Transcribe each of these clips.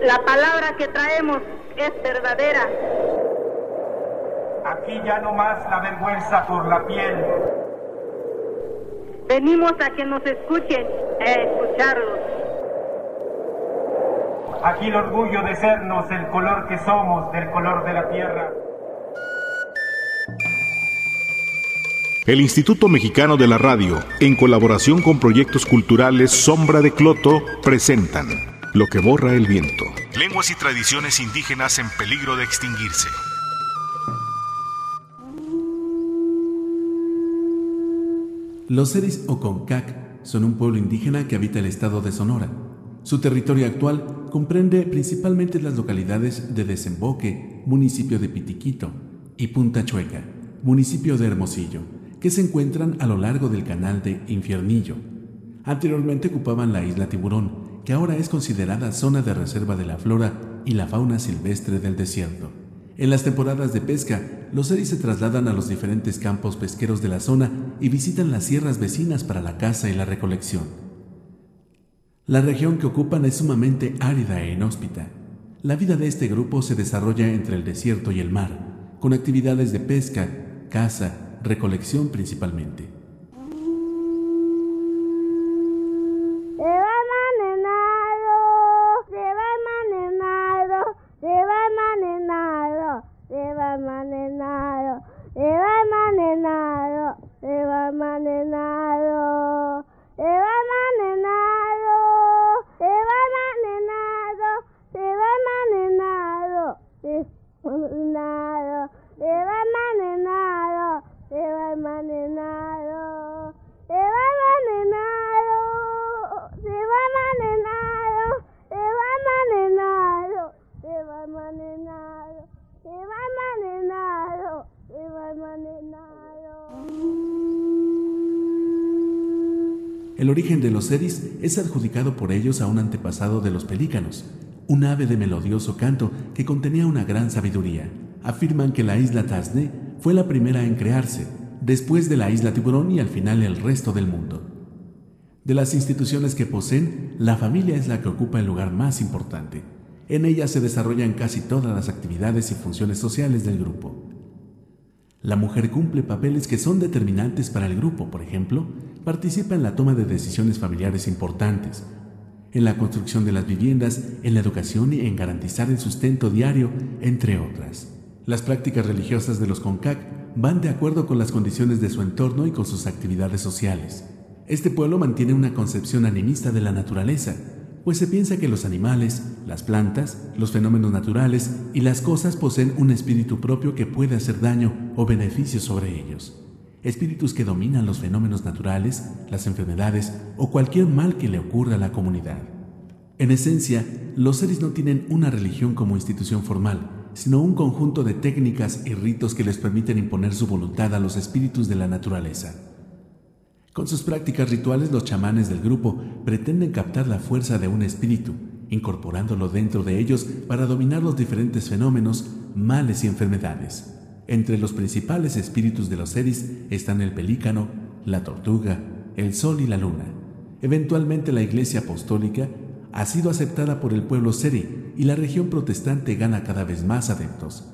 La palabra que traemos es verdadera. Aquí ya no más la vergüenza por la piel. Venimos a que nos escuchen, a escucharlos. Aquí el orgullo de sernos el color que somos, del color de la tierra. El Instituto Mexicano de la Radio, en colaboración con proyectos culturales Sombra de Cloto, presentan Lo que borra el viento. Lenguas y tradiciones indígenas en peligro de extinguirse. Los Seris o Concac son un pueblo indígena que habita el estado de Sonora. Su territorio actual comprende principalmente las localidades de Desemboque, municipio de Pitiquito, y Punta Chueca, municipio de Hermosillo que se encuentran a lo largo del canal de Infiernillo. Anteriormente ocupaban la isla Tiburón, que ahora es considerada zona de reserva de la flora y la fauna silvestre del desierto. En las temporadas de pesca, los seres se trasladan a los diferentes campos pesqueros de la zona y visitan las sierras vecinas para la caza y la recolección. La región que ocupan es sumamente árida e inhóspita. La vida de este grupo se desarrolla entre el desierto y el mar, con actividades de pesca, caza, recolección principalmente. El origen de los seris es adjudicado por ellos a un antepasado de los pelícanos, un ave de melodioso canto que contenía una gran sabiduría. Afirman que la isla Tasne fue la primera en crearse, después de la isla Tiburón y al final el resto del mundo. De las instituciones que poseen, la familia es la que ocupa el lugar más importante. En ella se desarrollan casi todas las actividades y funciones sociales del grupo. La mujer cumple papeles que son determinantes para el grupo, por ejemplo, participa en la toma de decisiones familiares importantes, en la construcción de las viviendas, en la educación y en garantizar el sustento diario, entre otras. Las prácticas religiosas de los CONCAC van de acuerdo con las condiciones de su entorno y con sus actividades sociales. Este pueblo mantiene una concepción animista de la naturaleza, pues se piensa que los animales, las plantas, los fenómenos naturales y las cosas poseen un espíritu propio que puede hacer daño o beneficio sobre ellos espíritus que dominan los fenómenos naturales, las enfermedades o cualquier mal que le ocurra a la comunidad. En esencia, los seres no tienen una religión como institución formal, sino un conjunto de técnicas y ritos que les permiten imponer su voluntad a los espíritus de la naturaleza. Con sus prácticas rituales, los chamanes del grupo pretenden captar la fuerza de un espíritu, incorporándolo dentro de ellos para dominar los diferentes fenómenos, males y enfermedades. Entre los principales espíritus de los seres están el pelícano, la tortuga, el sol y la luna. Eventualmente la Iglesia Apostólica ha sido aceptada por el pueblo seri y la región protestante gana cada vez más adeptos.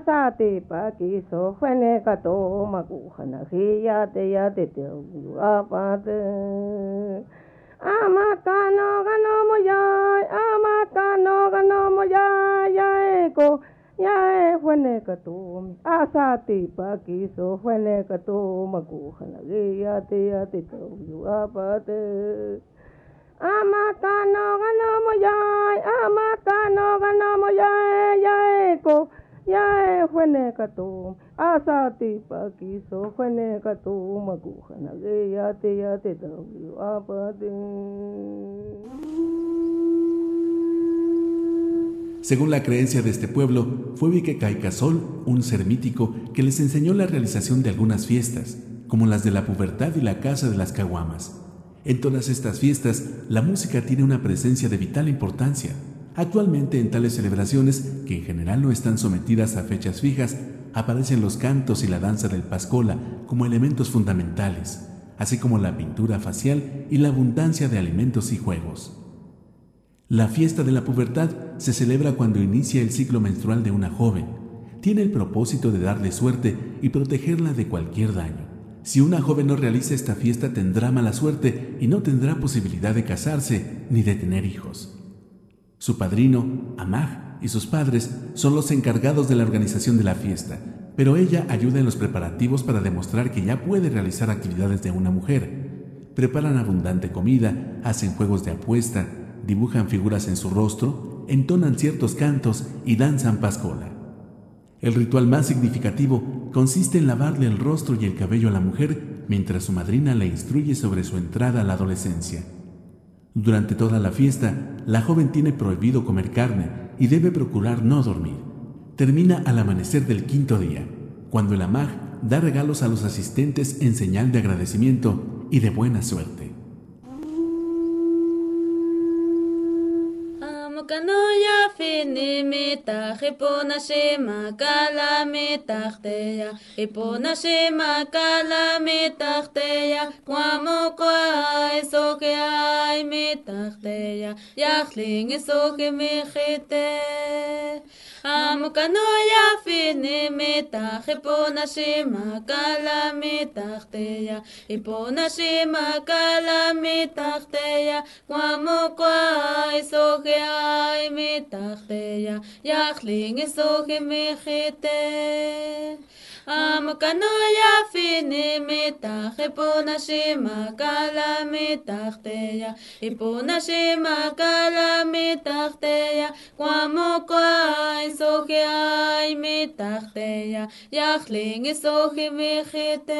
阿萨的巴吉，索欢那个多玛古罕拉黑呀的呀的丢丢阿巴的，阿玛达诺格诺莫呀，阿玛达诺格诺莫呀呀哎个，呀哎欢那个多，阿萨的巴吉，索欢那个多玛古罕拉黑呀的呀的丢丢阿巴的，阿玛达诺格诺莫呀，阿玛达诺格诺莫呀呀哎个。Asati ge Según la creencia de este pueblo, fue Vique Caicasol, un ser mítico que les enseñó la realización de algunas fiestas, como las de la pubertad y la casa de las caguamas. En todas estas fiestas, la música tiene una presencia de vital importancia. Actualmente en tales celebraciones, que en general no están sometidas a fechas fijas, aparecen los cantos y la danza del Pascola como elementos fundamentales, así como la pintura facial y la abundancia de alimentos y juegos. La fiesta de la pubertad se celebra cuando inicia el ciclo menstrual de una joven. Tiene el propósito de darle suerte y protegerla de cualquier daño. Si una joven no realiza esta fiesta tendrá mala suerte y no tendrá posibilidad de casarse ni de tener hijos. Su padrino, Amag, y sus padres son los encargados de la organización de la fiesta, pero ella ayuda en los preparativos para demostrar que ya puede realizar actividades de una mujer. Preparan abundante comida, hacen juegos de apuesta, dibujan figuras en su rostro, entonan ciertos cantos y danzan pascola. El ritual más significativo consiste en lavarle el rostro y el cabello a la mujer mientras su madrina le instruye sobre su entrada a la adolescencia. Durante toda la fiesta, la joven tiene prohibido comer carne y debe procurar no dormir. Termina al amanecer del quinto día, cuando el amag da regalos a los asistentes en señal de agradecimiento y de buena suerte. finimitach, ipona shema kalamitach teya, ipona shema kalamitach teya, kwamu kwae soke aimitach teya, yachling isoke michite. המוקנויה פנימתך, איפו נשים הקלה מתחתיה, איפו נשים הקלה מתחתיה, כמו כוי סוכי מתחתיה, יחלין סוכי מחיתך. המוקנויה פיני מתח, איפור נשים הקלה מתחתיה, איפור נשים הקלה מתחתיה, כמו כהי סוכי מתחתיה, יחלינג סוכי וחיתה.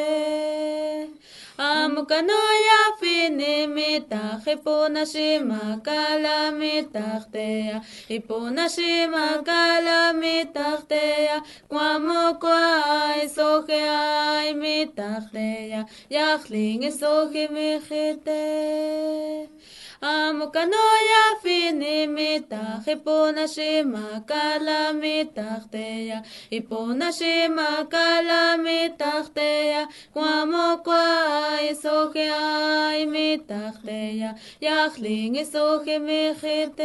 המוקנויה פיני מתח, איפור נשים הקלה מתחתיה, איפור נשים הקלה מתחתיה, כמו כהי kwa eso que hay mita teya yachling eso que עמוקה לא יפיני מתח, איפו נשימה קלה מתחתיה, איפו נשימה קלה מתחתיה, כמו כוואי סוכי מתחתיה, יחלין איסוכי מחיתה.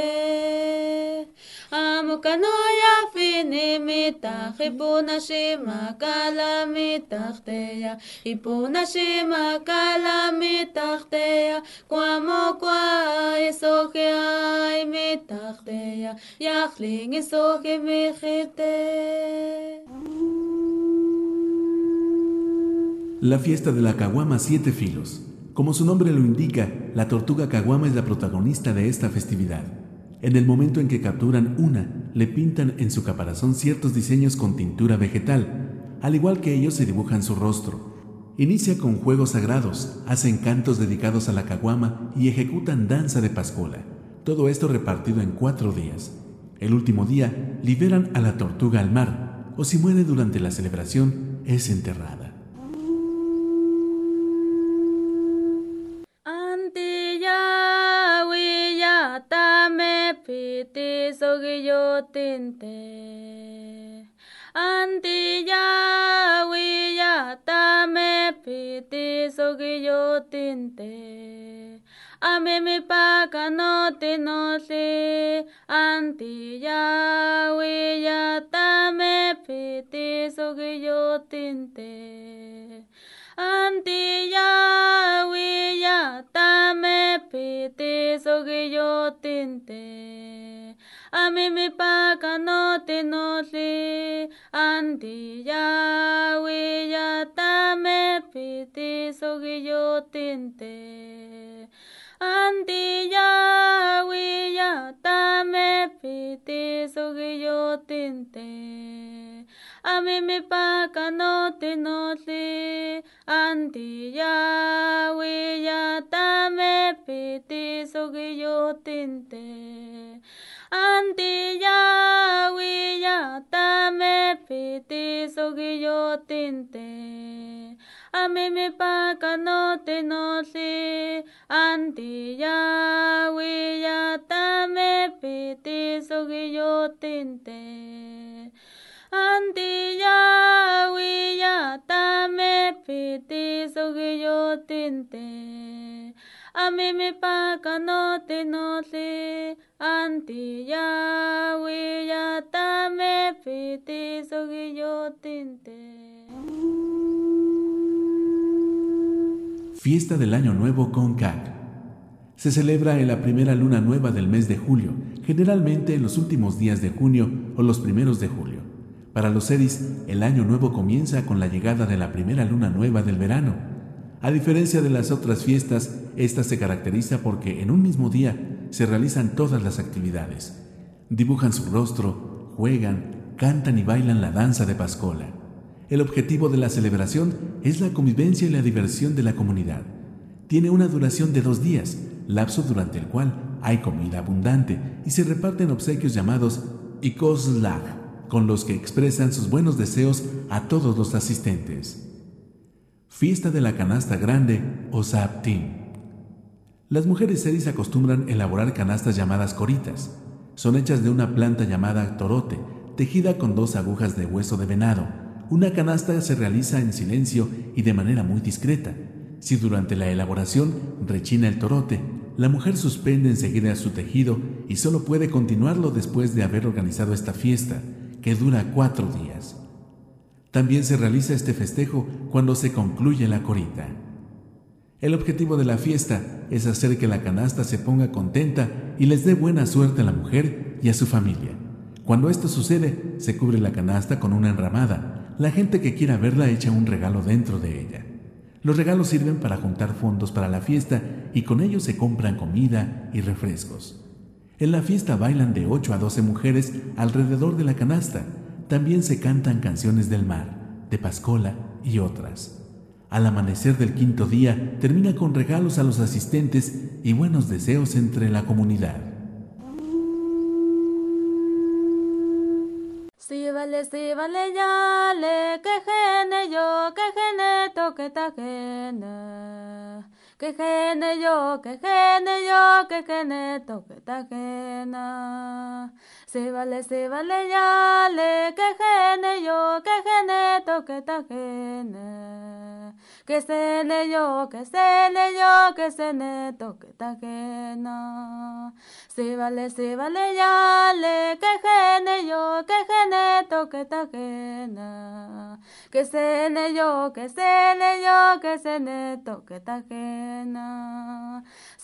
עמוקה לא יפיני מתח, איפו נשימה קלה מתחתיה, איפו נשימה קלה מתחתיה, כמו כוואי La fiesta de la caguama siete filos. Como su nombre lo indica, la tortuga caguama es la protagonista de esta festividad. En el momento en que capturan una, le pintan en su caparazón ciertos diseños con tintura vegetal, al igual que ellos se dibujan su rostro. Inicia con juegos sagrados, hacen cantos dedicados a la caguama y ejecutan danza de pascola. Todo esto repartido en cuatro días. El último día liberan a la tortuga al mar, o si muere durante la celebración, es enterrada. Piti sogiyo tinte Antilla huilla tame piti sogiyo tinte Ame mi paca no te no se Antilla huilla tame piti sogiyo tinte Antilla huilla tame piti sogiyo tinte a mí me paga no te no se Antilla huilla tame piti sogiyo tinte Antilla huilla tame piti sogiyo tinte a mí me paga no te. No se Antilla huilla tame piti sogiyo tinte Antilla huilla tame piti sogiyo tinte Ameme pakanote notli Antiya wiyatame piti sogiyotinte Fiesta del Año Nuevo con CAC. Se celebra en la primera luna nueva del mes de julio, generalmente en los últimos días de junio o los primeros de julio. Para los Sedis, el año nuevo comienza con la llegada de la primera luna nueva del verano. A diferencia de las otras fiestas, esta se caracteriza porque en un mismo día se realizan todas las actividades. Dibujan su rostro, juegan, cantan y bailan la danza de Pascola. El objetivo de la celebración es la convivencia y la diversión de la comunidad. Tiene una duración de dos días, lapso durante el cual hay comida abundante y se reparten obsequios llamados ikoslag, con los que expresan sus buenos deseos a todos los asistentes. Fiesta de la canasta grande o Saptim. Las mujeres seris acostumbran elaborar canastas llamadas coritas. Son hechas de una planta llamada torote, tejida con dos agujas de hueso de venado una canasta se realiza en silencio y de manera muy discreta. Si durante la elaboración rechina el torote, la mujer suspende enseguida su tejido y solo puede continuarlo después de haber organizado esta fiesta, que dura cuatro días. También se realiza este festejo cuando se concluye la corita. El objetivo de la fiesta es hacer que la canasta se ponga contenta y les dé buena suerte a la mujer y a su familia. Cuando esto sucede, se cubre la canasta con una enramada la gente que quiera verla echa un regalo dentro de ella. Los regalos sirven para juntar fondos para la fiesta y con ellos se compran comida y refrescos. En la fiesta bailan de 8 a 12 mujeres alrededor de la canasta. También se cantan canciones del mar, de Pascola y otras. Al amanecer del quinto día termina con regalos a los asistentes y buenos deseos entre la comunidad. Si vale, si vale, ya le, que gene yo, que gene to, que ta gene. Que gene yo, que gene yo, que gene to, que ta gene. Si vale, si vale, ya le, que gene yo, que gene to, que ta gene. Que se le yo, que se le yo, que se ne to, que gene. Si vale, si vale, ya le, que gene yo, que gene to, que gene. Que se ne yo, que se ne yo, que se ne to, que ta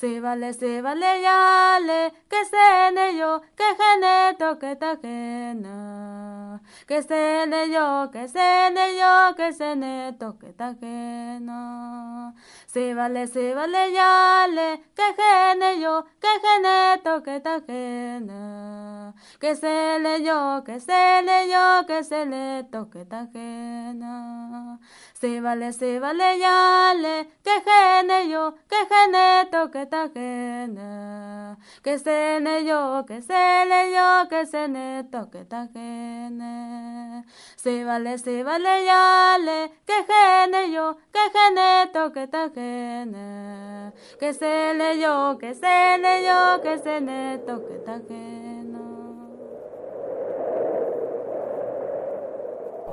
Si vale, si vale, ya le, que se ne yo, que gene to, que ta gene. Que se ne yo, que se ne yo, que se ne to, que ta gene. Si vale, si vale, ya le, que gene yo, que gene to, que ta gena, que se le yo, que se le yo, que se le toque ta gena. Se vale, se vale ya le, que gene yo, que gene toque ta gena. Que se le yo, que se le yo, que se le toque ta gena. Se vale, se vale ya le, que gene yo, que gene toque ta gena. Que se le yo, que se le yo, que se le toque ta gena.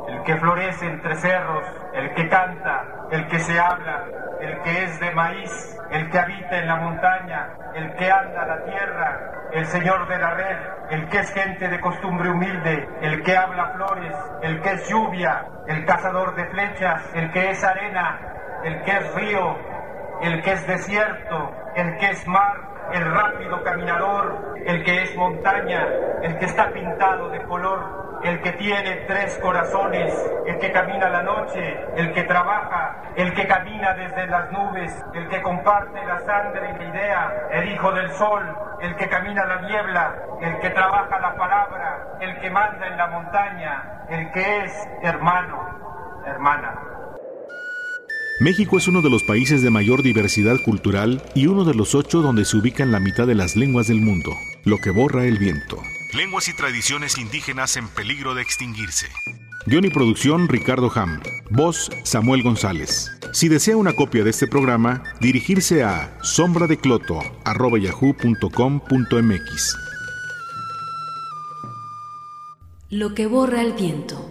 El que florece entre cerros, el que canta, el que se habla, el que es de maíz, el que habita en la montaña, el que anda la tierra, el señor de la red, el que es gente de costumbre humilde, el que habla flores, el que es lluvia, el cazador de flechas, el que es arena, el que es río, el que es desierto, el que es mar, el rápido caminador, el que es montaña, el que está pintado de color, el que tiene tres corazones, el que camina la noche, el que trabaja, el que camina desde las nubes, el que comparte la sangre y la idea, el hijo del sol, el que camina la niebla, el que trabaja la palabra, el que manda en la montaña, el que es hermano, hermana. México es uno de los países de mayor diversidad cultural y uno de los ocho donde se ubican la mitad de las lenguas del mundo, lo que borra el viento. Lenguas y tradiciones indígenas en peligro de extinguirse. Guión y producción Ricardo Ham. Voz Samuel González. Si desea una copia de este programa, dirigirse a sombradecloto.yahoo.com.mx. Lo que borra el viento.